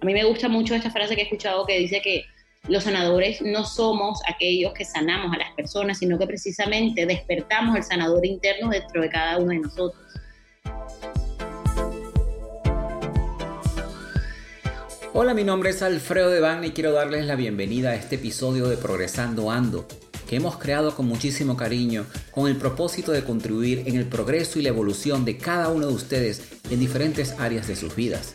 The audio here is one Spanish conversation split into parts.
A mí me gusta mucho esta frase que he escuchado que dice que los sanadores no somos aquellos que sanamos a las personas, sino que precisamente despertamos el sanador interno dentro de cada uno de nosotros. Hola, mi nombre es Alfredo Devane y quiero darles la bienvenida a este episodio de Progresando Ando, que hemos creado con muchísimo cariño con el propósito de contribuir en el progreso y la evolución de cada uno de ustedes en diferentes áreas de sus vidas.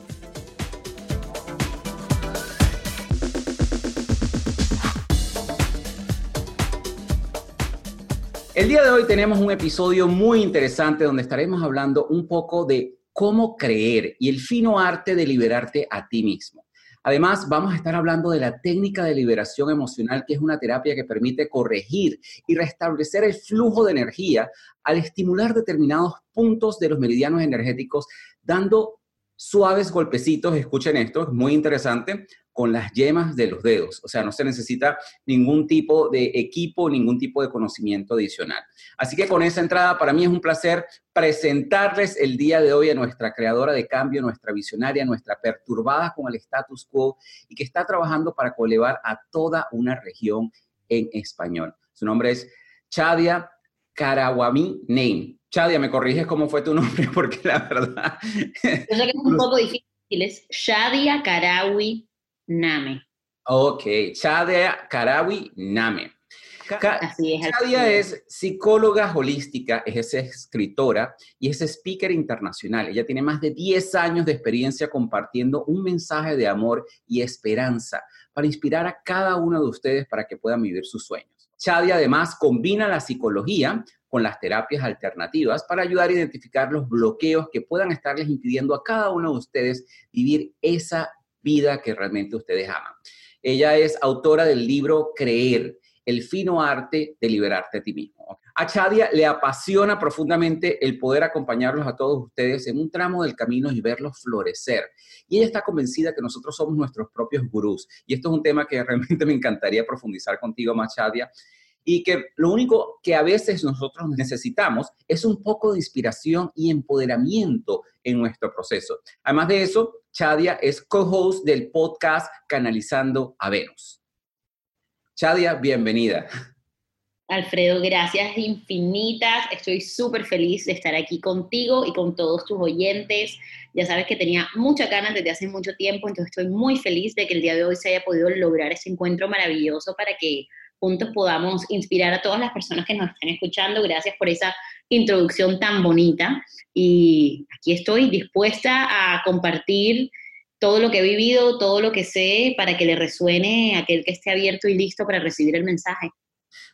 El día de hoy tenemos un episodio muy interesante donde estaremos hablando un poco de cómo creer y el fino arte de liberarte a ti mismo. Además, vamos a estar hablando de la técnica de liberación emocional, que es una terapia que permite corregir y restablecer el flujo de energía al estimular determinados puntos de los meridianos energéticos, dando suaves golpecitos, escuchen esto, es muy interesante, con las yemas de los dedos. O sea, no se necesita ningún tipo de equipo, ningún tipo de conocimiento adicional. Así que con esa entrada, para mí es un placer presentarles el día de hoy a nuestra creadora de cambio, nuestra visionaria, nuestra perturbada con el status quo y que está trabajando para colevar a toda una región en español. Su nombre es Chadia Karawami Name. Chadia, ¿me corriges cómo fue tu nombre? Porque la verdad... Yo sé que es un poco difícil, es Shadia Karawi Name. Ok, Chadia Karawi Name. Así es. Chadia es psicóloga holística, es escritora y es speaker internacional. Ella tiene más de 10 años de experiencia compartiendo un mensaje de amor y esperanza para inspirar a cada uno de ustedes para que puedan vivir sus sueños. Chadia además combina la psicología con las terapias alternativas para ayudar a identificar los bloqueos que puedan estarles impidiendo a cada uno de ustedes vivir esa vida que realmente ustedes aman. Ella es autora del libro Creer, el fino arte de liberarte a ti mismo. A Chadia le apasiona profundamente el poder acompañarlos a todos ustedes en un tramo del camino y verlos florecer. Y ella está convencida que nosotros somos nuestros propios gurús. Y esto es un tema que realmente me encantaría profundizar contigo más, Chadia y que lo único que a veces nosotros necesitamos es un poco de inspiración y empoderamiento en nuestro proceso. Además de eso, Chadia es co-host del podcast Canalizando a Venus. Chadia, bienvenida. Alfredo, gracias infinitas. Estoy súper feliz de estar aquí contigo y con todos tus oyentes. Ya sabes que tenía mucha ganas desde hace mucho tiempo, entonces estoy muy feliz de que el día de hoy se haya podido lograr ese encuentro maravilloso para que juntos podamos inspirar a todas las personas que nos están escuchando. Gracias por esa introducción tan bonita y aquí estoy dispuesta a compartir todo lo que he vivido, todo lo que sé para que le resuene a aquel que esté abierto y listo para recibir el mensaje.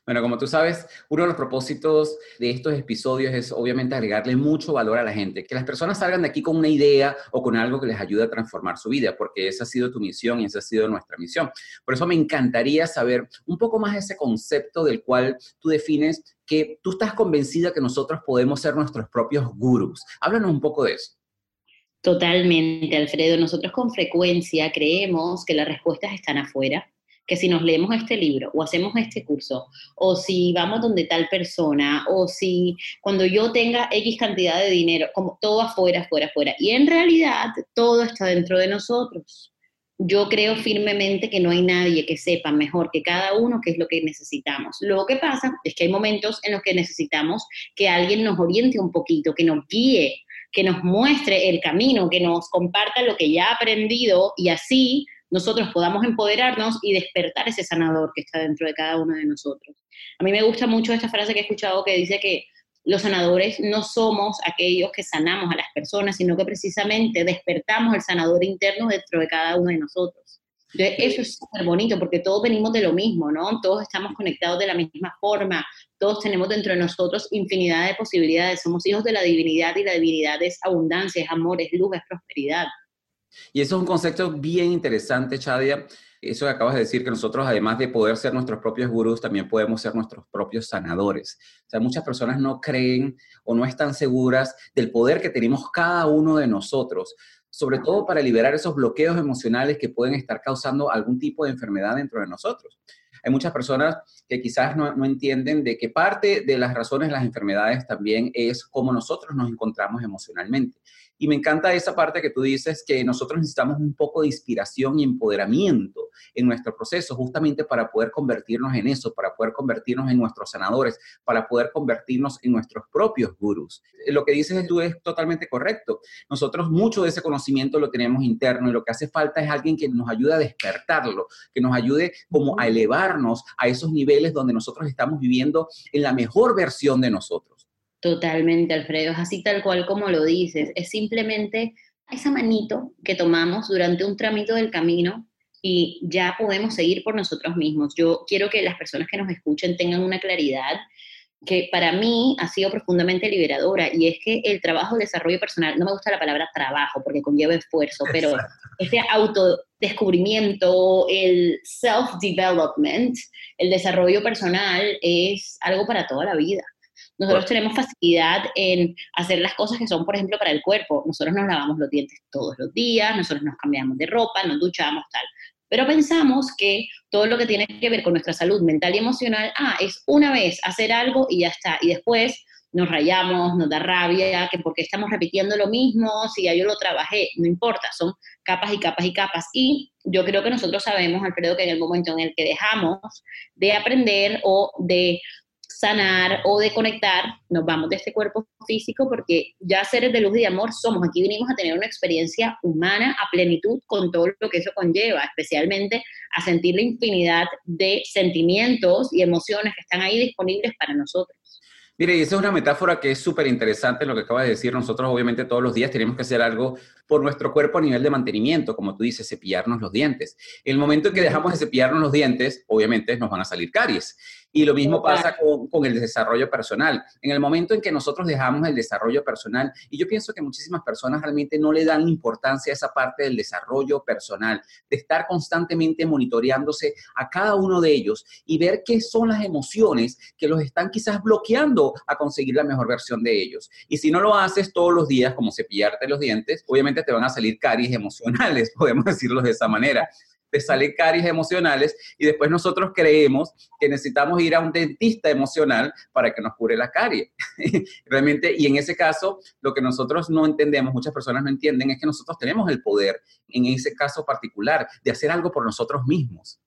Bueno, como tú sabes, uno de los propósitos de estos episodios es obviamente agregarle mucho valor a la gente, que las personas salgan de aquí con una idea o con algo que les ayude a transformar su vida, porque esa ha sido tu misión y esa ha sido nuestra misión. Por eso me encantaría saber un poco más ese concepto del cual tú defines que tú estás convencida que nosotros podemos ser nuestros propios gurús. Háblanos un poco de eso. Totalmente, Alfredo. Nosotros con frecuencia creemos que las respuestas están afuera que si nos leemos este libro o hacemos este curso, o si vamos donde tal persona, o si cuando yo tenga X cantidad de dinero, como todo afuera, afuera, afuera. Y en realidad todo está dentro de nosotros. Yo creo firmemente que no hay nadie que sepa mejor que cada uno qué es lo que necesitamos. Lo que pasa es que hay momentos en los que necesitamos que alguien nos oriente un poquito, que nos guíe, que nos muestre el camino, que nos comparta lo que ya ha aprendido y así nosotros podamos empoderarnos y despertar ese sanador que está dentro de cada uno de nosotros. A mí me gusta mucho esta frase que he escuchado que dice que los sanadores no somos aquellos que sanamos a las personas, sino que precisamente despertamos el sanador interno dentro de cada uno de nosotros. eso es súper bonito porque todos venimos de lo mismo, ¿no? Todos estamos conectados de la misma forma, todos tenemos dentro de nosotros infinidad de posibilidades, somos hijos de la divinidad y la divinidad es abundancia, es amor, es luz, es prosperidad. Y eso es un concepto bien interesante, Chadia, Eso que acabas de decir, que nosotros además de poder ser nuestros propios gurús, también podemos ser nuestros propios sanadores. O sea, muchas personas no creen o no están seguras del poder que tenemos cada uno de nosotros, sobre todo para liberar esos bloqueos emocionales que pueden estar causando algún tipo de enfermedad dentro de nosotros. Hay muchas personas que quizás no, entienden de que parte de las razones de las enfermedades también es cómo nosotros nos encontramos emocionalmente. Y me encanta esa parte que tú dices que nosotros necesitamos un poco de inspiración y empoderamiento en nuestro proceso, justamente para poder convertirnos en eso, para poder convertirnos en nuestros sanadores, para poder convertirnos en nuestros propios gurús. Lo que dices tú es totalmente correcto. Nosotros mucho de ese conocimiento lo tenemos interno y lo que hace falta es alguien que nos ayude a despertarlo, que nos ayude como a elevarnos a esos niveles donde nosotros estamos viviendo en la mejor versión de nosotros. Totalmente, Alfredo, es así tal cual como lo dices, es simplemente esa manito que tomamos durante un tramito del camino y ya podemos seguir por nosotros mismos. Yo quiero que las personas que nos escuchen tengan una claridad que para mí ha sido profundamente liberadora y es que el trabajo de desarrollo personal, no me gusta la palabra trabajo porque conlleva esfuerzo, pero este autodescubrimiento, el self-development, el desarrollo personal es algo para toda la vida. Nosotros tenemos facilidad en hacer las cosas que son, por ejemplo, para el cuerpo. Nosotros nos lavamos los dientes todos los días, nosotros nos cambiamos de ropa, nos duchamos, tal. Pero pensamos que todo lo que tiene que ver con nuestra salud mental y emocional, ah, es una vez hacer algo y ya está. Y después nos rayamos, nos da rabia, que porque estamos repitiendo lo mismo, si ya yo lo trabajé, no importa, son capas y capas y capas. Y yo creo que nosotros sabemos, Alfredo, que en el momento en el que dejamos de aprender o de sanar o de conectar, nos vamos de este cuerpo físico porque ya seres de luz y de amor somos. Aquí vinimos a tener una experiencia humana a plenitud con todo lo que eso conlleva, especialmente a sentir la infinidad de sentimientos y emociones que están ahí disponibles para nosotros. Mire, y esa es una metáfora que es súper interesante lo que acaba de decir. Nosotros obviamente todos los días tenemos que hacer algo por nuestro cuerpo a nivel de mantenimiento, como tú dices, cepillarnos los dientes. El momento en que dejamos de cepillarnos los dientes, obviamente nos van a salir caries. Y lo mismo pasa con, el desarrollo personal. En el momento en que nosotros dejamos el desarrollo personal, y yo pienso que muchísimas personas realmente no le dan importancia a esa parte del desarrollo personal, de estar constantemente monitoreándose a cada uno de ellos y ver qué son las emociones que los están quizás bloqueando a conseguir la mejor versión de ellos. Y si no lo haces todos los días, como cepillarte los dientes, obviamente te van a salir caries emocionales, podemos decirlo de esa manera te salen caries emocionales y después nosotros creemos que necesitamos ir a un dentista emocional para que nos cure la carie. Realmente, y en ese caso, lo que nosotros no entendemos, muchas personas no entienden, es que nosotros tenemos el poder, en ese caso particular, de hacer algo por nosotros mismos.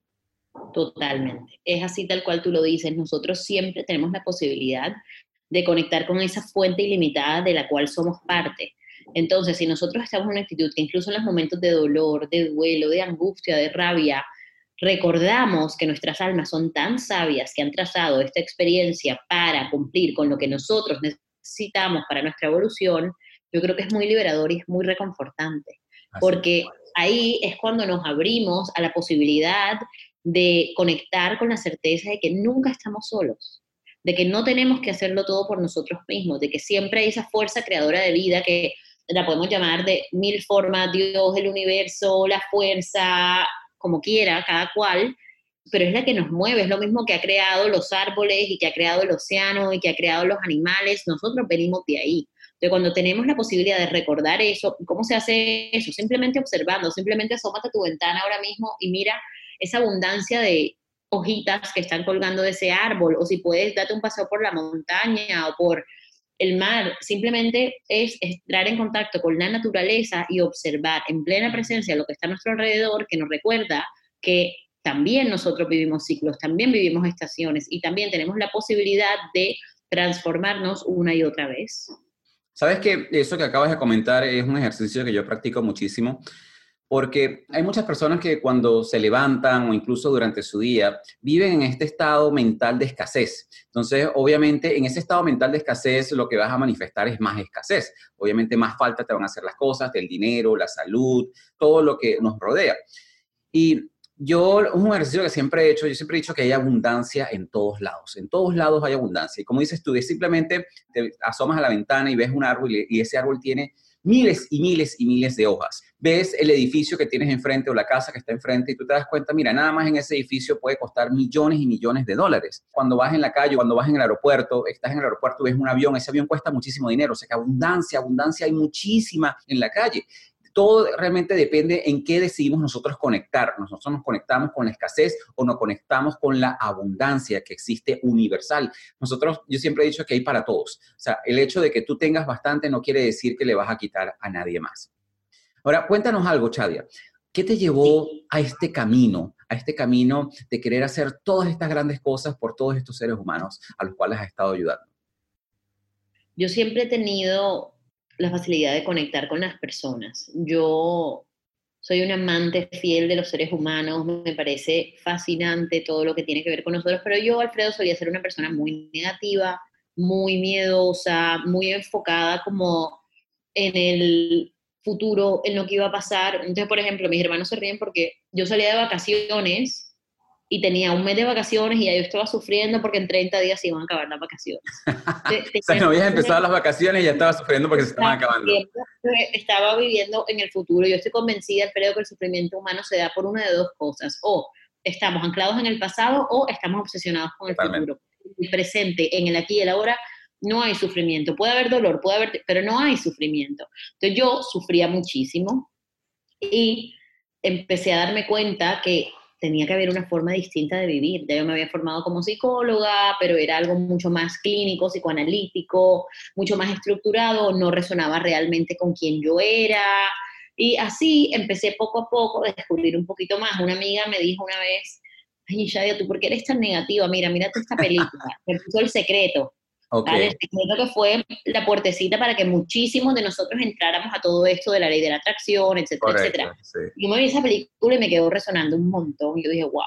Totalmente. Es así tal cual tú lo dices. Nosotros siempre tenemos la posibilidad de conectar con esa fuente ilimitada de la cual somos parte. Entonces, si nosotros estamos en una actitud que incluso en los momentos de dolor, de duelo, de angustia, de rabia, recordamos que nuestras almas son tan sabias que han trazado esta experiencia para cumplir con lo que nosotros necesitamos para nuestra evolución, yo creo que es muy liberador y es muy reconfortante, porque ahí es cuando nos abrimos a la posibilidad de conectar con la certeza de que nunca estamos solos, de que no tenemos que hacerlo todo por nosotros mismos, de que siempre hay esa fuerza creadora de vida que la podemos llamar de mil formas, Dios, el universo, la fuerza, como quiera, cada cual, pero es la que nos mueve, es lo mismo que ha creado los árboles y que ha creado el océano y que ha creado los animales, nosotros venimos de ahí. Entonces, cuando tenemos la posibilidad de recordar eso, ¿cómo se hace eso? Simplemente observando, simplemente asómate a tu ventana ahora mismo y mira esa abundancia de hojitas que están colgando de ese árbol, o si puedes, date un paseo por la montaña o por el mar simplemente es entrar en contacto con la naturaleza y observar en plena presencia lo que está a nuestro alrededor, que nos recuerda que también nosotros vivimos ciclos, también vivimos estaciones y también tenemos la posibilidad de transformarnos una y otra vez. Sabes que eso que acabas de comentar es un ejercicio que yo practico muchísimo porque hay muchas personas que cuando se levantan o incluso durante su día viven en este estado mental de escasez. Entonces, obviamente, en ese estado mental de escasez lo que vas a manifestar es más escasez. Obviamente, más falta te van a hacer las cosas, del dinero, la salud, todo lo que nos rodea. Y yo, un ejercicio que siempre he hecho, yo siempre he dicho que hay abundancia en todos lados. En todos lados hay abundancia. Y como dices tú, simplemente te asomas a la ventana y ves un árbol y ese árbol tiene miles y miles y miles de hojas. Ves el edificio que tienes enfrente o la casa que está enfrente y tú te das cuenta, mira, nada más en ese edificio puede costar millones y millones de dólares. Cuando vas en la calle, cuando vas en el aeropuerto, estás en el aeropuerto, ves un avión, ese avión cuesta muchísimo dinero, o sea que abundancia, abundancia hay muchísima en la calle todo realmente depende en qué decidimos nosotros conectar. Nosotros nos conectamos con la escasez o nos conectamos con la abundancia que existe universal. Nosotros, yo siempre he dicho que hay para todos. O sea, el hecho de que tú tengas bastante no quiere decir que le vas a quitar a nadie más. Ahora, cuéntanos algo, Chadia. ¿Qué te llevó a este camino, a este camino de querer hacer todas estas grandes cosas por todos estos seres humanos a los cuales has estado ayudando? Yo siempre he tenido la facilidad de conectar con las personas. Yo soy un amante fiel de los seres humanos, me parece fascinante todo lo que tiene que ver con nosotros, pero yo, Alfredo, solía ser una persona muy negativa, muy miedosa, muy enfocada como en el futuro, en lo que iba a pasar. Entonces, por ejemplo, mis hermanos se ríen porque yo salía de vacaciones y tenía un mes de vacaciones y ya yo estaba sufriendo porque en 30 días se iban a acabar las vacaciones. o sea, no habías empezado las vacaciones y ya estaba sufriendo porque se estaban acabando. Estaba viviendo en el futuro. Yo estoy convencida, creo que el sufrimiento humano se da por una de dos cosas. O estamos anclados en el pasado o estamos obsesionados con el futuro. El presente, en el aquí y el ahora, no hay sufrimiento. Puede haber dolor, puede haber, pero no hay sufrimiento. Entonces yo sufría muchísimo y empecé a darme cuenta que tenía que haber una forma distinta de vivir. Ya yo me había formado como psicóloga, pero era algo mucho más clínico, psicoanalítico, mucho más estructurado, no resonaba realmente con quien yo era. Y así empecé poco a poco a descubrir un poquito más. Una amiga me dijo una vez, ay, Shadia, ¿tú por qué eres tan negativa? Mira, mírate esta película. me puso el secreto. Okay. El secreto que fue la puertecita para que muchísimos de nosotros entráramos a todo esto de la ley de la atracción, etcétera, etcétera. Yo me vi esa película y me quedó resonando un montón. Y yo dije, wow.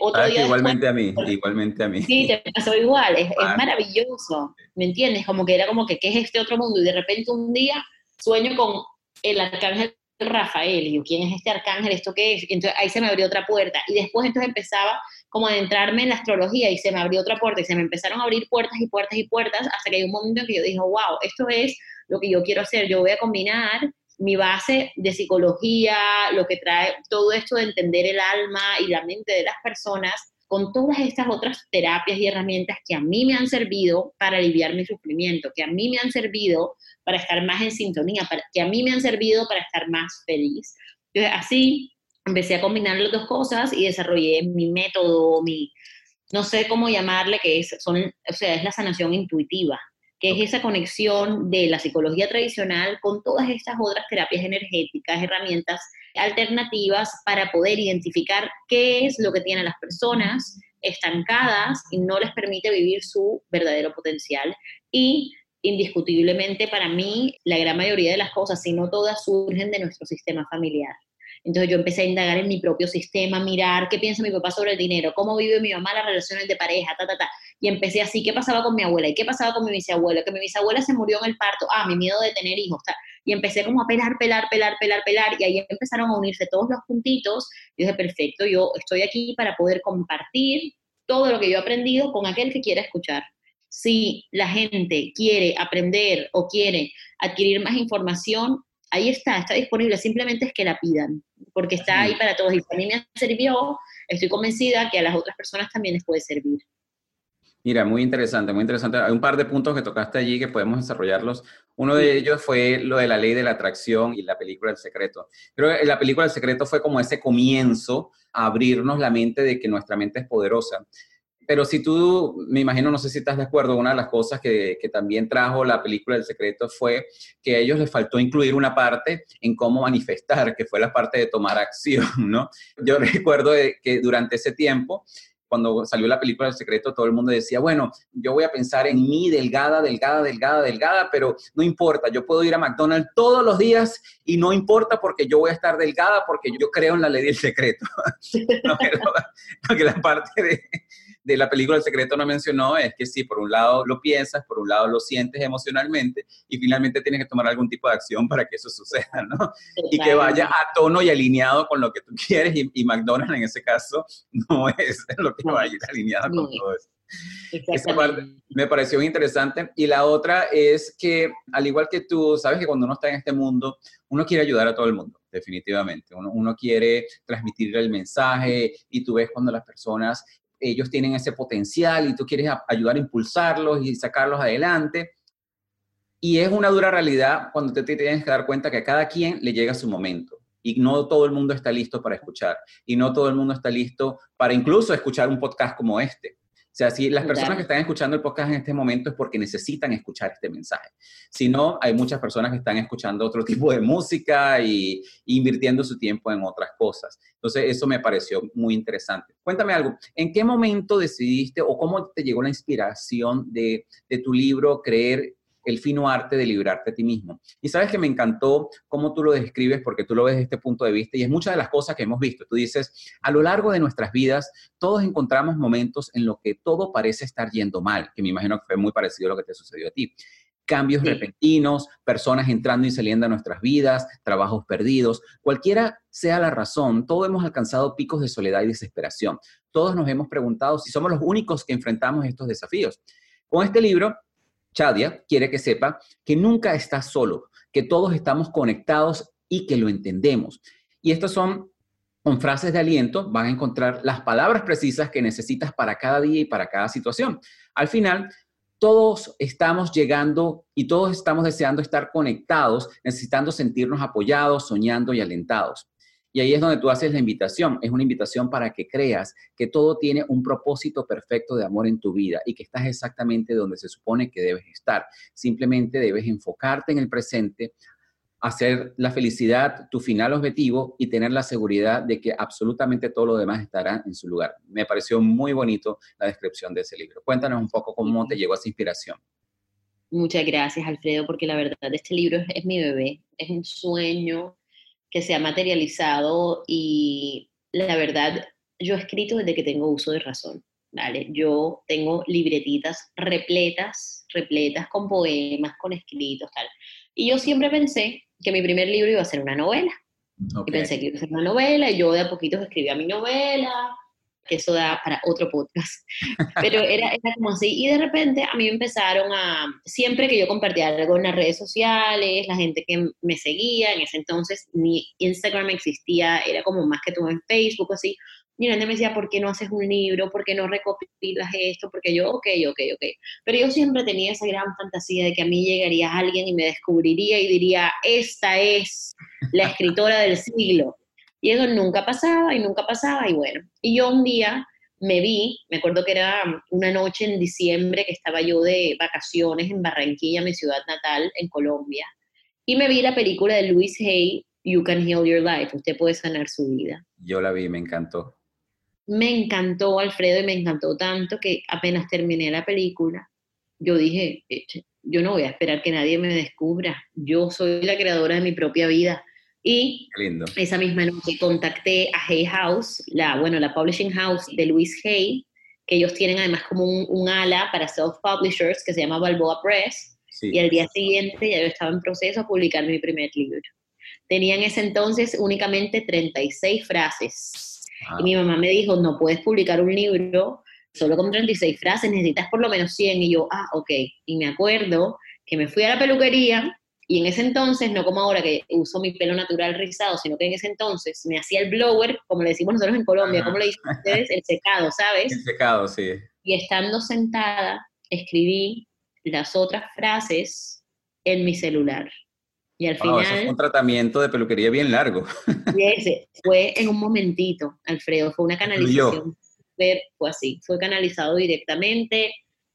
Otro día igualmente a mí, igualmente a mí. Sí, te pasó igual, es, es, maravilloso, ¿me entiendes? Como que era como que, ¿qué es este otro mundo? Y de repente un día sueño con el arcángel Rafael, y yo, ¿quién es este arcángel? ¿Esto qué es? entonces ahí se me abrió otra puerta, y después entonces empezaba como adentrarme en la astrología y se me abrió otra puerta y se me empezaron a abrir puertas y puertas y puertas hasta que hay un momento en que yo dije, wow, esto es lo que yo quiero hacer, yo voy a combinar mi base de psicología, lo que trae todo esto de entender el alma y la mente de las personas con todas estas otras terapias y herramientas que a mí me han servido para aliviar mi sufrimiento, que a mí me han servido para estar más en sintonía, para, que a mí me han servido para estar más feliz. Entonces, así empecé a combinar las dos cosas y desarrollé mi método, mi, no sé cómo llamarle, que es, son, o sea, es la sanación intuitiva, que es esa conexión de la psicología tradicional con todas estas otras terapias energéticas, herramientas alternativas para poder identificar qué es lo que tienen las personas estancadas y no les permite vivir su verdadero potencial. Y indiscutiblemente para mí, la gran mayoría de las cosas, si no todas, surgen de nuestro sistema familiar. Entonces yo empecé a indagar en mi propio sistema, mirar qué piensa mi papá sobre el dinero, cómo vive mi mamá las relaciones de pareja, ta, ta, ta. Y empecé así, ¿qué pasaba con mi abuela? ¿Y qué pasaba con mi bisabuela? Que mi bisabuela se murió en el parto, ah, mi miedo de tener hijos, ta. Y empecé como a pelar, pelar, pelar, pelar, pelar. Y ahí empezaron a unirse todos los puntitos. Y dije, perfecto, yo estoy aquí para poder compartir todo lo que yo he aprendido con aquel que quiera escuchar. Si la gente quiere aprender o quiere adquirir más información, ahí está, está disponible, simplemente es que la pidan, porque está ahí para todos. Y a mí me sirvió, estoy convencida que a las otras personas también les puede servir. Mira, muy interesante, muy interesante. Hay un par de puntos que tocaste allí que podemos desarrollarlos. Uno de ellos fue lo de la ley de la atracción y la película El Secreto. Creo que la película El Secreto fue como ese comienzo a abrirnos la mente de que nuestra mente es poderosa pero si tú, me imagino, no sé si estás de acuerdo, una de las cosas que, que, también trajo la película El Secreto fue que a ellos les faltó incluir una parte en cómo manifestar, que fue la parte de tomar acción, ¿no? Yo recuerdo que durante ese tiempo, cuando salió la película El Secreto, todo el mundo decía, bueno, yo voy a pensar en mí delgada, delgada, delgada, delgada, pero no importa, yo puedo ir a McDonald's todos los días y no importa porque yo voy a estar delgada porque yo creo en la ley del secreto. no, la parte de de la película El secreto no mencionó es que sí, por un lado lo piensas, por un lado lo sientes emocionalmente y finalmente tienes que tomar algún tipo de acción para que eso suceda, ¿no? Y que vaya a tono y alineado con lo que tú quieres y, McDonald's en ese caso no es lo que va a ir alineado con todo eso. Esa parte me pareció interesante. Y la otra es que, al igual que tú, sabes que cuando uno está en este mundo, uno quiere ayudar a todo el mundo, definitivamente. Uno, uno quiere transmitir el mensaje y tú ves cuando las personas, ellos tienen ese potencial y tú quieres ayudar a impulsarlos y sacarlos adelante. Y es una dura realidad cuando te, te tienes que dar cuenta que a cada quien le llega su momento y no todo el mundo está listo para escuchar y no todo el mundo está listo para incluso escuchar un podcast como este. O sea, si las personas que están escuchando el podcast en este momento es porque necesitan escuchar este mensaje. Si no, hay muchas personas que están escuchando otro tipo de música y, invirtiendo su tiempo en otras cosas. Entonces, eso me pareció muy interesante. Cuéntame algo, ¿en qué momento decidiste o cómo te llegó la inspiración de, de tu libro Creer el fino arte de librarte a ti mismo. Y sabes que me encantó cómo tú lo describes porque tú lo ves desde este punto de vista y es muchas de las cosas que hemos visto. Tú dices, a lo largo de nuestras vidas, todos encontramos momentos en los que todo parece estar yendo mal, que me imagino que fue muy parecido a lo que te sucedió a ti. Cambios repentinos, personas entrando y saliendo a nuestras vidas, trabajos perdidos, cualquiera sea la razón, todos hemos alcanzado picos de soledad y desesperación. Todos nos hemos preguntado si somos los únicos que enfrentamos estos desafíos. Con este libro Chadia quiere que sepa que nunca estás solo, que todos estamos conectados y que lo entendemos. Y estas son con frases de aliento, van a encontrar las palabras precisas que necesitas para cada día y para cada situación. Al final, todos estamos llegando y todos estamos deseando estar conectados, necesitando sentirnos apoyados, soñando y alentados. Y ahí es donde tú haces la invitación. Es una invitación para que creas que todo tiene un propósito perfecto de amor en tu vida y que estás exactamente donde se supone que debes estar. Simplemente debes enfocarte en el presente, hacer la felicidad tu final objetivo y tener la seguridad de que absolutamente todo lo demás estará en su lugar. Me pareció muy bonito la descripción de ese libro. Cuéntanos un poco cómo te llegó esa inspiración. Muchas gracias, Alfredo, porque la verdad este libro es mi bebé, es un sueño que se ha materializado y la verdad, yo he escrito desde que tengo uso de razón, ¿vale? Yo tengo libretitas repletas, repletas con poemas, con escritos, tal. Y yo siempre pensé que mi primer libro iba a ser una novela. Y pensé que iba a ser una novela, y yo de a poquito escribía mi novela, que eso da para otro podcast. Pero era, era, como así. Y de repente a mí empezaron a, siempre que yo compartía algo en las redes sociales, la gente que me seguía, en ese entonces ni Instagram existía, era como más que todo en Facebook, así. Y la gente me decía, ¿por qué no haces un libro? ¿Por qué no recopilas esto? Porque yo, ok, ok, ok. Pero yo siempre tenía esa gran fantasía de que a mí llegaría alguien y me descubriría y diría, esta es la escritora del siglo y eso nunca pasaba y nunca pasaba y bueno. Y yo un día me vi, me acuerdo que era una noche en diciembre que estaba yo de vacaciones en Barranquilla, mi ciudad natal, en Colombia, y me vi la película de Louis Hay, You Can Heal Your Life, usted puede sanar su vida. Yo la vi, me encantó. Me encantó, Alfredo, y me encantó tanto que apenas terminé la película, yo dije, yo no voy a esperar que nadie me descubra, yo soy la creadora de mi propia vida y esa misma noche contacté a Hay House, la, bueno, la publishing house de Louis Hay, que ellos tienen además como un, ala para self-publishers que se llama Balboa Press. Y al día siguiente ya yo estaba en proceso de publicar mi primer libro. Tenía en ese entonces únicamente 36 frases. Ah. Y mi mamá me dijo, no puedes publicar un libro solo con 36 frases, necesitas por lo menos 100. Y yo, ah, ok. Y me acuerdo que me fui a la peluquería y en ese entonces, no como ahora que uso mi pelo natural rizado, sino que en ese entonces me hacía el blower, como le decimos nosotros en Colombia, como le dicen ustedes, el secado, ¿sabes? El secado, sí. Y estando sentada, escribí las otras frases en mi celular. Y al final... Eso fue un tratamiento de peluquería bien largo. Y ese fue en un momentito, Alfredo, fue una canalización. Fue así, fue canalizado directamente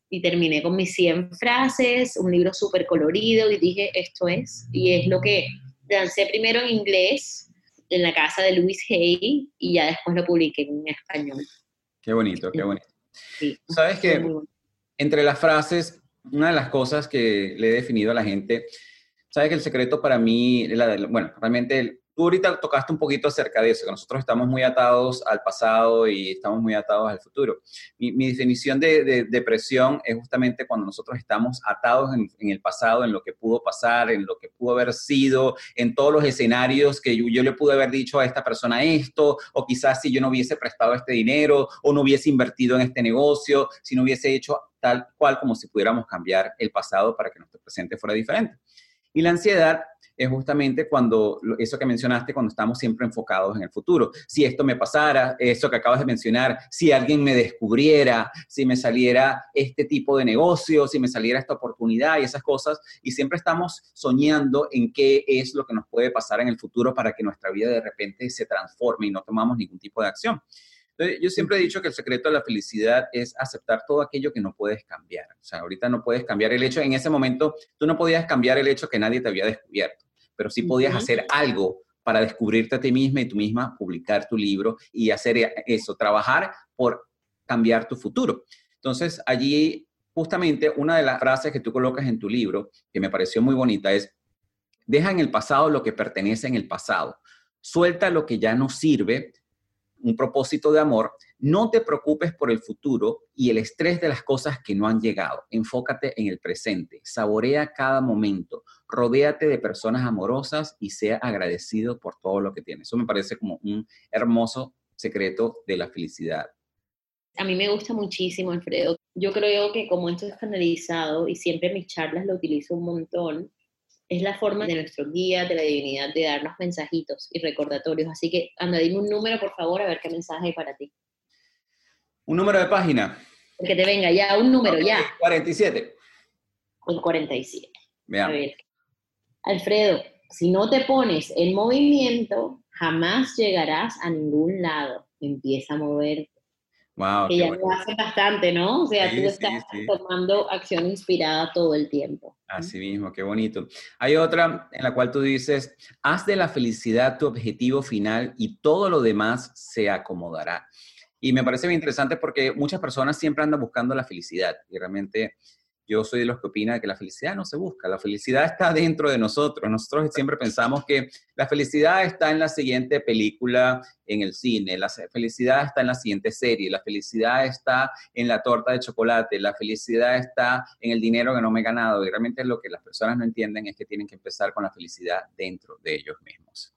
y terminé con mis 100 frases, un libro súper colorido y dije, esto es, y es lo que lancé primero en inglés en la casa de Louis Hay y ya después lo publiqué en español. Qué bonito, qué bonito. Sabes que entre las frases, una de las cosas que le he definido a la gente, sabes que el secreto para mí, bueno, realmente Tú ahorita tocaste un poquito acerca de eso, que nosotros estamos muy atados al pasado y estamos muy atados al futuro. Mi, definición de, depresión es justamente cuando nosotros estamos atados en, el pasado, en lo que pudo pasar, en lo que pudo haber sido, en todos los escenarios que yo, le pude haber dicho a esta persona esto, o quizás si yo no hubiese prestado este dinero, o no hubiese invertido en este negocio, si no hubiese hecho tal cual como si pudiéramos cambiar el pasado para que nuestro presente fuera diferente. Y la ansiedad es justamente cuando, eso que mencionaste, cuando estamos siempre enfocados en el futuro. Si esto me pasara, eso que acabas de mencionar, si alguien me descubriera, si me saliera este tipo de negocio, si me saliera esta oportunidad y esas cosas, y siempre estamos soñando en qué es lo que nos puede pasar en el futuro para que nuestra vida de repente se transforme y no tomamos ningún tipo de acción. Entonces, yo siempre he dicho que el secreto de la felicidad es aceptar todo aquello que no puedes cambiar. O sea, ahorita no puedes cambiar el hecho, en ese momento tú no podías cambiar el hecho que nadie te había descubierto pero sí podías hacer algo para descubrirte a ti misma y tú misma, publicar tu libro y hacer e, eso, trabajar por cambiar tu futuro. Entonces, allí justamente una de las frases que tú colocas en tu libro, que me pareció muy bonita, es, deja en el pasado lo que pertenece en el pasado, suelta lo que ya no sirve, un propósito de amor, no te preocupes por el futuro y el estrés de las cosas que no han llegado. Enfócate en el presente, saborea cada momento, rodéate de personas amorosas y sea agradecido por todo lo que tienes. Eso me parece como un hermoso secreto de la felicidad. A mí me gusta muchísimo, Alfredo. Yo creo que como esto es canalizado y siempre en mis charlas lo utilizo un montón, es la forma de nuestro guía de la divinidad de darnos mensajitos y recordatorios. Así que, anda, dime un número, por favor, a ver qué mensaje hay para ti. ¿Un número de página? Que te venga ya, un número, ya. 47. El 47. Veamos. A ver. Alfredo, si no te pones en movimiento, jamás llegarás a ningún lado. Empieza a moverte. Wow, que ya lo hace bastante, ¿no? O sea, tú estás tomando acción inspirada todo el tiempo. Así mismo, qué bonito. Hay otra en la cual tú dices, haz de la felicidad tu objetivo final y todo lo demás se acomodará. Y me parece muy interesante porque muchas personas siempre andan buscando la felicidad y realmente yo soy de los que opina que la felicidad no se busca, la felicidad está dentro de nosotros. Nosotros siempre pensamos que la felicidad está en la siguiente película en el cine, la felicidad está en la siguiente serie, la felicidad está en la torta de chocolate, la felicidad está en el dinero que no me he ganado. Y realmente lo que las personas no entienden es que tienen que empezar con la felicidad dentro de ellos mismos.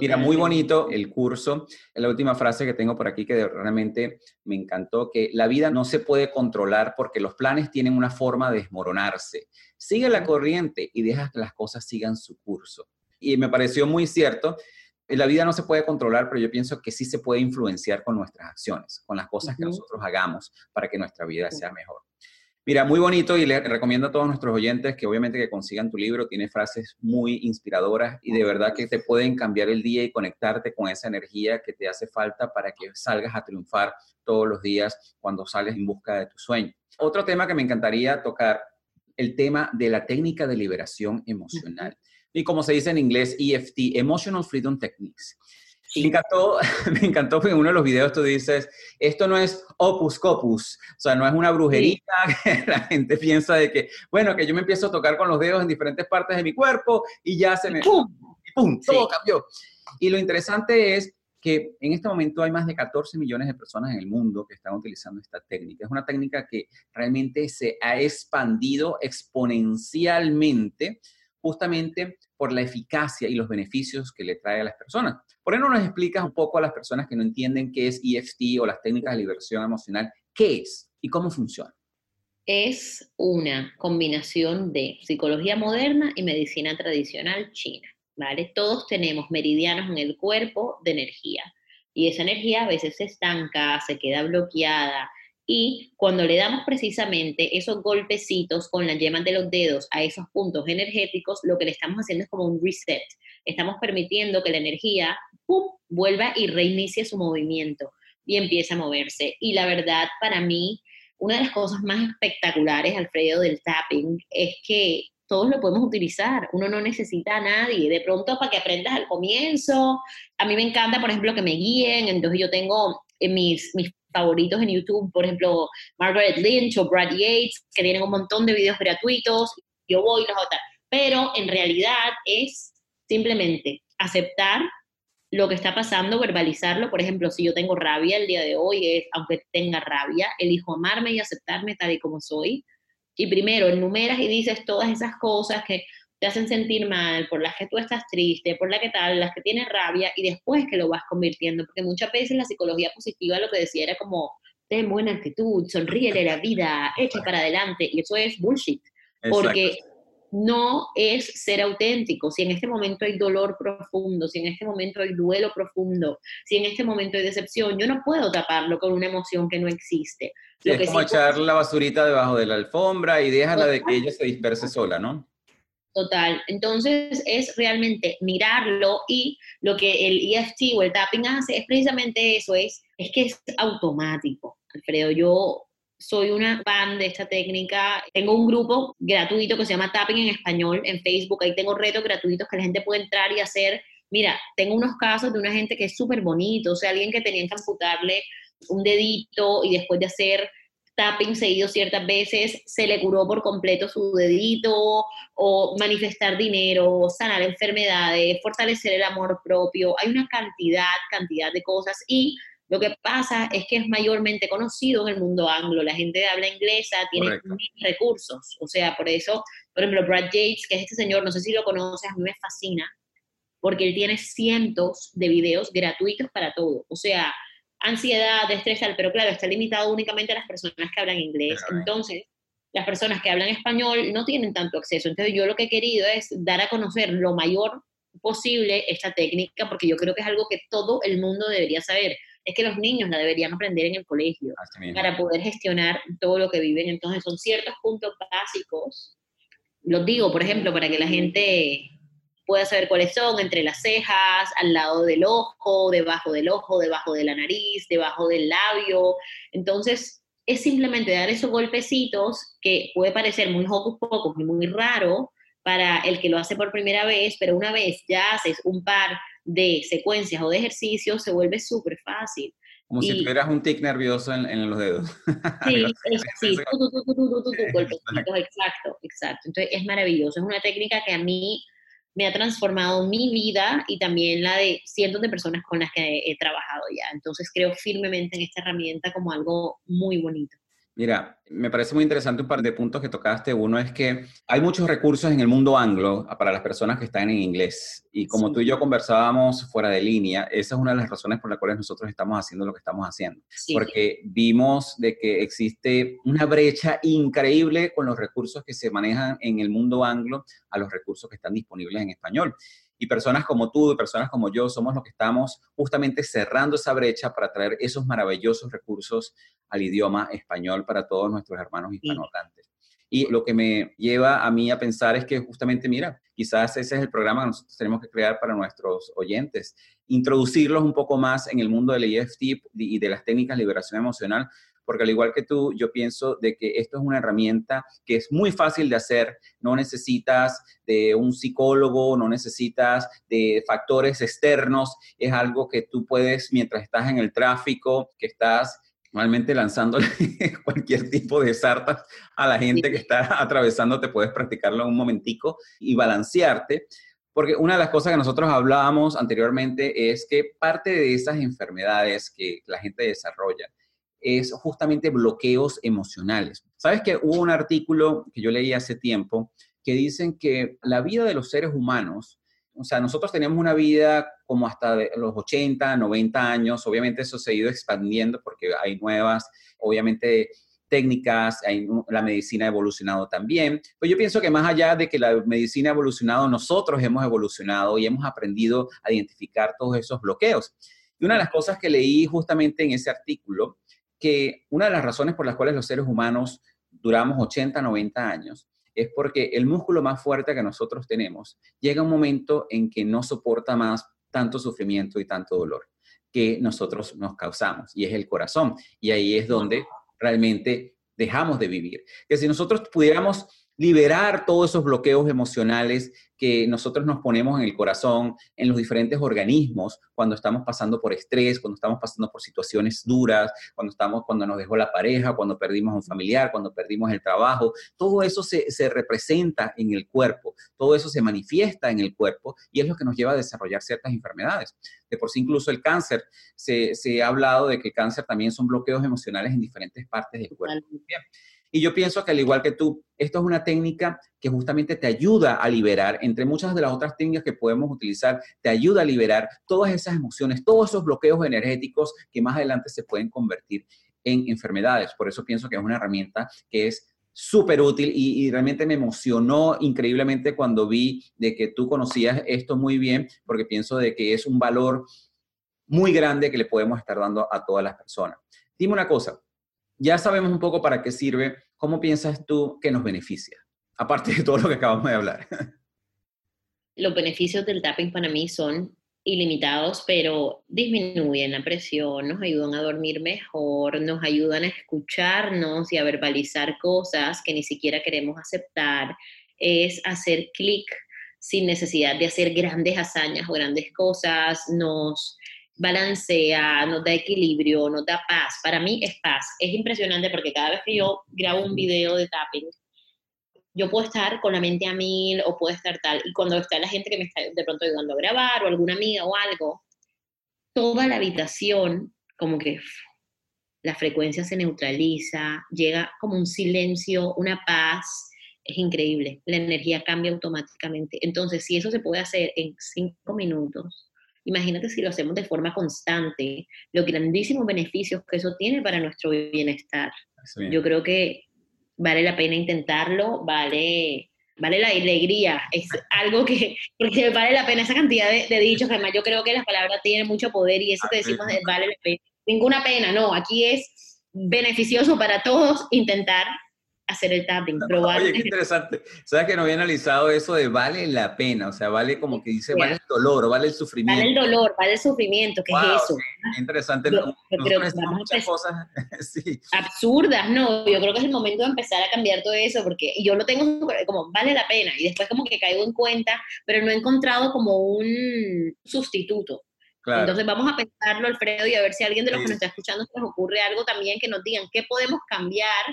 Mira, muy bonito el curso. La última frase que tengo por aquí que realmente me encantó, que la vida no se puede controlar porque los planes tienen una forma de desmoronarse. Sigue la corriente y deja que las cosas sigan su curso. Y me pareció muy cierto. La vida no se puede controlar, pero yo pienso que sí se puede influenciar con nuestras acciones, con las cosas que nosotros hagamos para que nuestra vida sea mejor. Mira, muy bonito y le recomiendo a todos nuestros oyentes que obviamente que consigan tu libro, tiene frases muy inspiradoras y de verdad que te pueden cambiar el día y conectarte con esa energía que te hace falta para que salgas a triunfar todos los días cuando sales en busca de tu sueño. Otro tema que me encantaría tocar, el tema de la técnica de liberación emocional. Y como se dice en inglés, EFT, Emotional Freedom Techniques. Me encantó, me encantó que en uno de los videos tú dices, esto no es opus copus, o sea, no es una brujería que la gente piensa de que, bueno, que yo me empiezo a tocar con los dedos en diferentes partes de mi cuerpo y ya se me... ¡Pum! ¡Pum! Todo cambió. Y lo interesante es que en este momento hay más de 14 millones de personas en el mundo que están utilizando esta técnica. Es una técnica que realmente se ha expandido exponencialmente justamente por la eficacia y los beneficios que le trae a las personas. ¿Por qué no nos explicas un poco a las personas que no entienden qué es EFT o las técnicas de liberación emocional, qué es y cómo funciona? Es una combinación de psicología moderna y medicina tradicional china, ¿vale? Todos tenemos meridianos en el cuerpo de energía y esa energía a veces se estanca, se queda bloqueada, y cuando le damos precisamente esos golpecitos con las yemas de los dedos a esos puntos energéticos, lo que le estamos haciendo es como un reset. Estamos permitiendo que la energía vuelva y reinicie su movimiento y empiece a moverse. Y la verdad, para mí, una de las cosas más espectaculares, Alfredo, del tapping es que todos lo podemos utilizar. Uno no necesita a nadie. De pronto, para que aprendas al comienzo, a mí me encanta, por ejemplo, que me guíen. Entonces, yo tengo mis, mis favoritos en YouTube, por ejemplo, Margaret Lynch o Brad Yates, que tienen un montón de videos gratuitos, yo voy y los otros. Pero en realidad es simplemente aceptar lo que está pasando, verbalizarlo. Por ejemplo, si yo tengo rabia el día de hoy, es, aunque tenga rabia, elijo amarme y aceptarme tal y como soy. Y primero enumeras y dices todas esas cosas que te hacen sentir mal, por las que tú estás triste, por las que tal, las que tienes rabia, y después que lo vas convirtiendo, porque muchas veces la psicología positiva lo que decía era como, ten buena actitud, sonríe de la vida, echa para adelante, y eso es bullshit, porque no es ser auténtico. Si en este momento hay dolor profundo, si en este momento hay duelo profundo, si en este momento hay decepción, yo no puedo taparlo con una emoción que no existe. es como echar la basurita debajo de la alfombra y déjala de que ella se disperse sola, ¿no? Total. Entonces es realmente mirarlo y lo que el EFT o el tapping hace es precisamente eso, es, es que es automático. Alfredo, yo soy una fan de esta técnica. Tengo un grupo gratuito que se llama Tapping en Español en Facebook. Ahí tengo retos gratuitos que la gente puede entrar y hacer. Mira, tengo unos casos de una gente que es súper bonito, o sea, alguien que tenía que amputarle un dedito y después de hacer tapping seguido ciertas veces, se le curó por completo su dedito, o manifestar dinero, sanar enfermedades, fortalecer el amor propio. Hay una cantidad, cantidad de cosas y lo que pasa es que es mayormente conocido en el mundo anglo. La gente de habla inglesa tiene recursos. O sea, por eso, por ejemplo, Brad Yates, que es este señor, no sé si lo conoces, a mí me fascina, porque él tiene cientos de videos gratuitos para todo. O sea, ansiedad, estrés, pero claro, está limitado únicamente a las personas que hablan inglés. Entonces, las personas que hablan español no tienen tanto acceso. Entonces, yo lo que he querido es dar a conocer lo mayor posible esta técnica, porque yo creo que es algo que todo el mundo debería saber. Es que los niños la deberían aprender en el colegio para poder gestionar todo lo que viven. Entonces, son ciertos puntos básicos. Los digo, por ejemplo, para que la gente puedes saber cuáles son, entre las cejas, al lado del ojo, debajo del ojo, debajo de la nariz, debajo del labio. Entonces, es simplemente dar esos golpecitos que puede parecer muy hocus pocus y muy raro para el que lo hace por primera vez, pero una vez ya haces un par de secuencias o de ejercicios, se vuelve súper fácil. Como si tuvieras un tic nervioso en, los dedos. Sí, sí, exacto, exacto. Entonces es maravilloso, es una técnica que a mí me ha transformado mi vida y también la de cientos de personas con las que he, trabajado ya. Entonces creo firmemente en esta herramienta como algo muy bonito. Mira, me parece muy interesante un par de puntos que tocaste. Uno es que hay muchos recursos en el mundo anglo para las personas que están en inglés. Y como tú y yo conversábamos fuera de línea, esa es una de las razones por las cuales nosotros estamos haciendo lo que estamos haciendo. Porque vimos de que existe una brecha increíble con los recursos que se manejan en el mundo anglo a los recursos que están disponibles en español. Y personas como tú y personas como yo somos los que estamos justamente cerrando esa brecha para traer esos maravillosos recursos al idioma español para todos nuestros hermanos hispanohablantes. Y lo que me lleva a mí a pensar es que justamente, mira, quizás ese es el programa que nosotros tenemos que crear para nuestros oyentes, introducirlos un poco más en el mundo del EFT y de las técnicas de liberación emocional, porque al igual que tú, yo pienso de que esto es una herramienta que es muy fácil de hacer, no necesitas de un psicólogo, no necesitas de factores externos, es algo que tú puedes mientras estás en el tráfico, que estás normalmente lanzándole cualquier tipo de sarta a la gente que está atravesando, te puedes practicarlo un momentico y balancearte. Porque una de las cosas que nosotros hablábamos anteriormente es que parte de esas enfermedades que la gente desarrolla es justamente bloqueos emocionales. Sabes que hubo un artículo que yo leí hace tiempo que dicen que la vida de los seres humanos, o sea, nosotros tenemos una vida como hasta los 80, 90 años, obviamente eso se ha ido expandiendo porque hay nuevas, obviamente técnicas, la medicina ha evolucionado también. Pero yo pienso que más allá de que la medicina ha evolucionado, nosotros hemos evolucionado y hemos aprendido a identificar todos esos bloqueos. Y una de las cosas que leí justamente en ese artículo que una de las razones por las cuales los seres humanos duramos 80, 90 años es porque el músculo más fuerte que nosotros tenemos llega un momento en que no soporta más tanto sufrimiento y tanto dolor que nosotros nos causamos, y es el corazón. Y ahí es donde realmente dejamos de vivir. Que si nosotros pudiéramos liberar todos esos bloqueos emocionales que nosotros nos ponemos en el corazón, en los diferentes organismos, cuando estamos pasando por estrés, cuando estamos pasando por situaciones duras, cuando, estamos, cuando nos dejó la pareja, cuando perdimos a un familiar, cuando perdimos el trabajo. Todo eso se, representa en el cuerpo, todo eso se manifiesta en el cuerpo y es lo que nos lleva a desarrollar ciertas enfermedades. De por sí incluso el cáncer, se, se ha hablado de que el cáncer también son bloqueos emocionales en diferentes partes del cuerpo. Y yo pienso que al igual que tú, esto es una técnica que justamente te ayuda a liberar, entre muchas de las otras técnicas que podemos utilizar, te ayuda a liberar todas esas emociones, todos esos bloqueos energéticos que más adelante se pueden convertir en enfermedades. Por eso pienso que es una herramienta que es súper útil y, y, realmente me emocionó increíblemente cuando vi de que tú conocías esto muy bien, porque pienso de que es un valor muy grande que le podemos estar dando a todas las personas. Dime una cosa, ya sabemos un poco para qué sirve, ¿cómo piensas tú que nos beneficia? Aparte de todo lo que acabamos de hablar. Los beneficios del tapping para mí son ilimitados, pero disminuyen la presión, nos ayudan a dormir mejor, nos ayudan a escucharnos y a verbalizar cosas que ni siquiera queremos aceptar, es hacer clic sin necesidad de hacer grandes hazañas o grandes cosas, nos balancea, nos da equilibrio, nos da paz. Para mí es paz. Es impresionante porque cada vez que yo grabo un video de tapping, yo puedo estar con la mente a mil o puedo estar tal. Y cuando está la gente que me está de pronto ayudando a grabar o alguna amiga o algo, toda la habitación como que la frecuencia se neutraliza, llega como un silencio, una paz. Es increíble, la energía cambia automáticamente. Entonces, si eso se puede hacer en cinco minutos, Imagínate si lo hacemos de forma constante, los grandísimos beneficios que eso tiene para nuestro bienestar. Yo creo que vale la pena intentarlo, vale, vale la alegría, es algo que, porque vale la pena esa cantidad de, dichos, además yo creo que las palabras tienen mucho poder y eso que decimos vale la pena. Ninguna pena, no, aquí es beneficioso para todos intentar hacer el tapping, probar. Oye, qué interesante. Sabes que no había analizado eso de vale la pena, o sea, vale como que dice, vale el dolor, vale el sufrimiento. Vale el dolor, vale el sufrimiento, ¿qué es eso? Qué interesante. Yo, muchas cosas sí. absurdas, ¿no? Yo creo que es el momento de empezar a cambiar todo eso, porque yo lo tengo como, vale la pena, y después como que caigo en cuenta, pero no he encontrado como un sustituto. Claro. Entonces vamos a pensarlo, Alfredo, y a ver si alguien de los que nos está escuchando se les ocurre algo también que nos digan qué podemos cambiar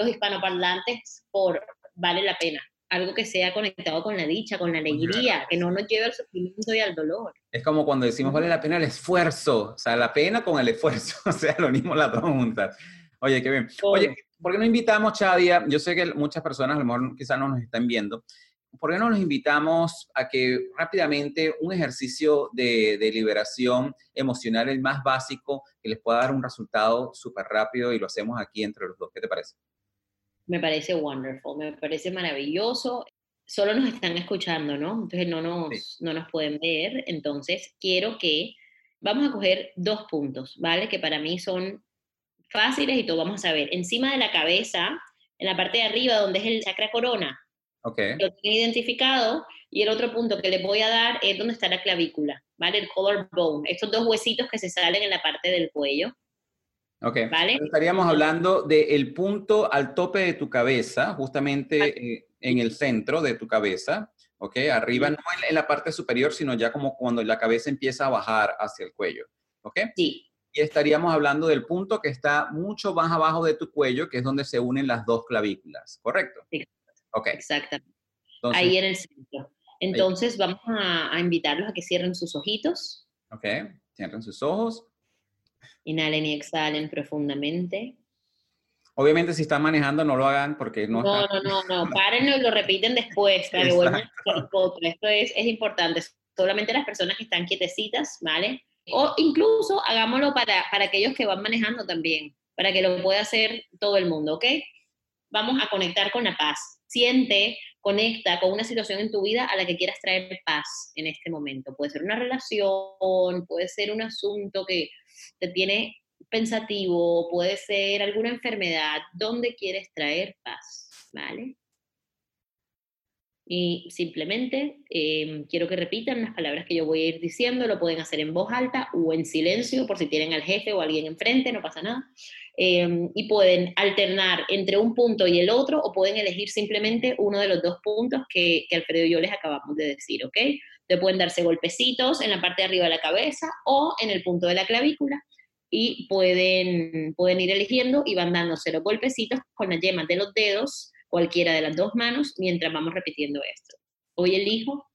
los hispanoparlantes por vale la pena. Algo que sea conectado con la dicha, con la alegría, que no nos lleve al sufrimiento y al dolor. Es como cuando decimos vale la pena el esfuerzo, o sea, la pena con el esfuerzo, o sea, lo mismo las dos juntas. Oye, qué bien. Oye, ¿por qué no invitamos, Chadia? Yo sé que muchas personas a lo mejor quizás no nos están viendo. ¿Por qué no nos invitamos a que rápidamente un ejercicio de, de liberación emocional, el más básico, que les pueda dar un resultado súper rápido y lo hacemos aquí entre los dos? ¿Qué te parece? Me parece wonderful, me parece maravilloso. Solo nos están escuchando, ¿no? Entonces no nos, no nos pueden ver. Entonces quiero que vamos a coger dos puntos, ¿vale? Que para mí son fáciles y todo vamos a ver. Encima de la cabeza, en la parte de arriba, donde es el chakra corona. Ok. Lo tiene identificado. Y el otro punto que le voy a dar es donde está la clavícula, ¿vale? El collarbone. Estos dos huesitos que se salen en la parte del cuello. Ok. ¿Vale? Estaríamos hablando del punto al tope de tu cabeza, justamente eh, en el centro de tu cabeza, ¿ok? Arriba, no en, la parte superior, sino ya como cuando la cabeza empieza a bajar hacia el cuello, ¿ok? Sí. Y estaríamos hablando del punto que está mucho más abajo de tu cuello, que es donde se unen las dos clavículas, ¿correcto? Sí. Ok. Exactamente. ahí en el centro. Entonces vamos a, a invitarlos a que cierren sus ojitos. Ok, cierren sus ojos. Inhalen y exhalen profundamente. Obviamente si están manejando no lo hagan porque no... No, no, no, no, párenlo y lo repiten después, que Esto es, es importante. Solamente las personas que están quietecitas, ¿vale? O incluso hagámoslo para, para aquellos que van manejando también, para que lo pueda hacer todo el mundo, ¿ok? Vamos a conectar con la paz. Siente, conecta con una situación en tu vida a la que quieras traer paz en este momento. Puede ser una relación, puede ser un asunto que te tiene pensativo, puede ser alguna enfermedad, ¿dónde quieres traer paz? ¿Vale? Y simplemente em, quiero que repitan las palabras que yo voy a ir diciendo, lo pueden hacer en voz alta o en silencio por si tienen al jefe o alguien enfrente, no pasa nada. em, y pueden alternar entre un punto y el otro o pueden elegir simplemente uno de los dos puntos que, que Alfredo y yo les acabamos de decir, ¿ok? Te pueden darse golpecitos en la parte de arriba de la cabeza o en el punto de la clavícula y pueden, pueden ir eligiendo y van dándose los golpecitos con las yemas de los dedos, cualquiera de las dos manos, mientras vamos repitiendo esto. Hoy elijo.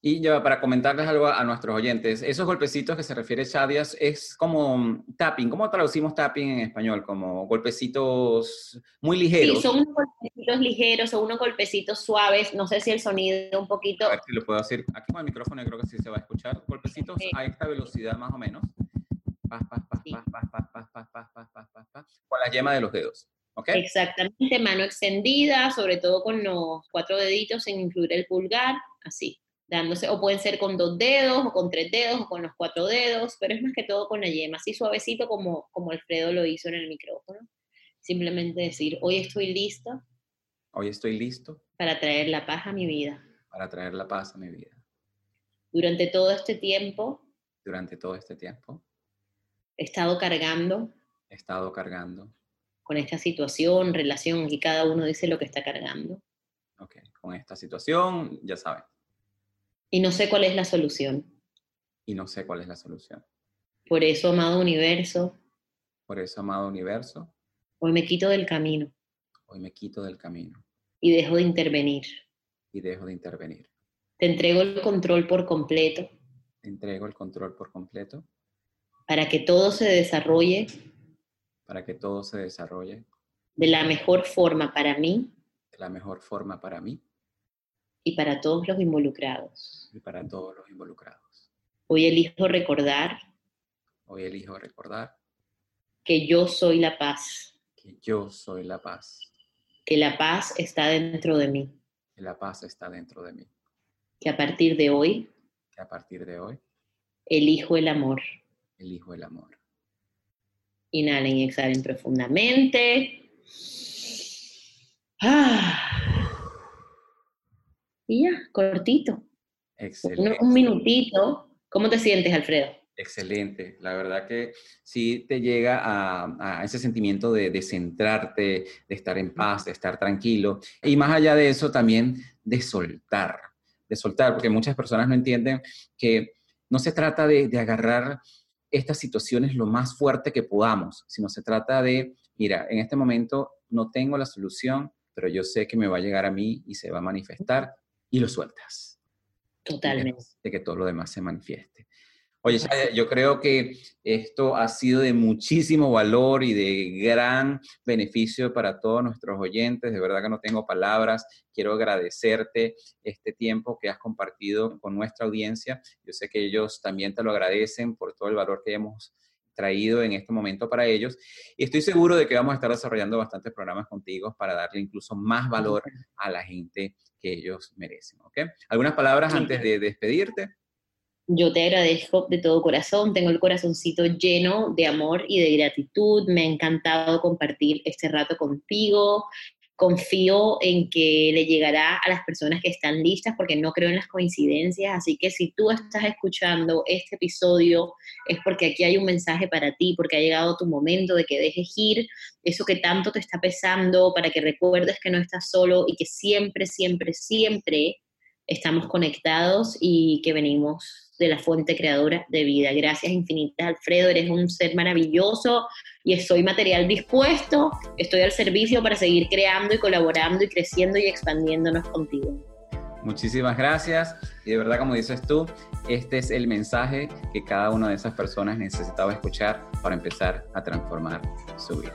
Y ya para comentarles algo a nuestros oyentes, esos golpecitos que se refiere Shadias es como tapping. ¿Cómo traducimos tapping en español? Como golpecitos muy ligeros. Sí, son unos golpecitos ligeros o unos golpecitos suaves. No sé si el sonido un poquito. A ver si lo puedo decir. Aquí con el micrófono creo que sí se va a escuchar. Golpecitos a esta velocidad más o menos con la yema de los dedos. ¿okay? Exactamente, mano extendida, sobre todo con los cuatro deditos sin incluir el pulgar, así, dándose, o pueden ser con dos dedos, o con tres dedos, o con los cuatro dedos, pero es más que todo con la yema, así suavecito como, como Alfredo lo hizo en el micrófono. Simplemente decir, hoy estoy listo. Hoy estoy listo. Para traer la paz a mi vida. Para traer la paz a mi vida. Durante todo este tiempo. Durante todo este tiempo he estado cargando. He estado cargando. Con esta situación, relación, y cada uno dice lo que está cargando. Ok, con esta situación, ya saben. Y no sé cuál es la solución. Y no sé cuál es la solución. Por eso, amado universo. Por eso, amado universo. Hoy me quito del camino. Hoy me quito del camino. Y dejo de intervenir. Y dejo de intervenir. Te entrego el control por completo. Te entrego el control por completo para que todo se desarrolle. Para que todo se desarrolle. De la mejor forma para mí. De la mejor forma para mí. Y para todos los involucrados. Y para todos los involucrados. Hoy elijo recordar. Hoy elijo recordar. Que yo soy la paz. Que yo soy la paz. Que la paz está dentro de mí. Que la paz está dentro de mí. Que a partir de hoy. Que a partir de hoy. Elijo el amor elijo el amor. Inhalen y exhalen profundamente. Ah. Y ya, cortito. Excelente. Un, minutito. ¿Cómo te sientes, Alfredo? Excelente. La verdad que sí te llega a, ese sentimiento de, de, centrarte, de estar en paz, de estar tranquilo. Y más allá de eso, también de soltar. De soltar, porque muchas personas no entienden que no se trata de, de agarrar estas situaciones lo más fuerte que podamos, sino se trata de, mira, en este momento no tengo la solución, pero yo sé que me va a llegar a mí y se va a manifestar y lo sueltas. Totalmente. De que todo lo demás se manifieste. Oye, yo creo que esto ha sido de muchísimo valor y de gran beneficio para todos nuestros oyentes. De verdad que no tengo palabras. Quiero agradecerte este tiempo que has compartido con nuestra audiencia. Yo sé que ellos también te lo agradecen por todo el valor que hemos traído en este momento para ellos. Y estoy seguro de que vamos a estar desarrollando bastantes programas contigo para darle incluso más valor a la gente que ellos merecen. ¿ok? ¿Algunas palabras antes de despedirte? Yo te agradezco de todo corazón, tengo el corazoncito lleno de amor y de gratitud, me ha encantado compartir este rato contigo, confío en que le llegará a las personas que están listas porque no creo en las coincidencias, así que si tú estás escuchando este episodio es porque aquí hay un mensaje para ti, porque ha llegado tu momento de que dejes ir eso que tanto te está pesando, para que recuerdes que no estás solo y que siempre, siempre, siempre estamos conectados y que venimos de la fuente creadora de vida. Gracias infinitas, Alfredo, eres un ser maravilloso y soy material dispuesto, estoy al servicio para seguir creando y colaborando y creciendo y expandiéndonos contigo. Muchísimas gracias y de verdad, como dices tú, este es el mensaje que cada una de esas personas necesitaba escuchar para empezar a transformar su vida.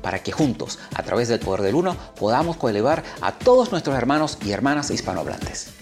para que juntos, a través del poder del uno, podamos coelevar a todos nuestros hermanos y hermanas hispanohablantes.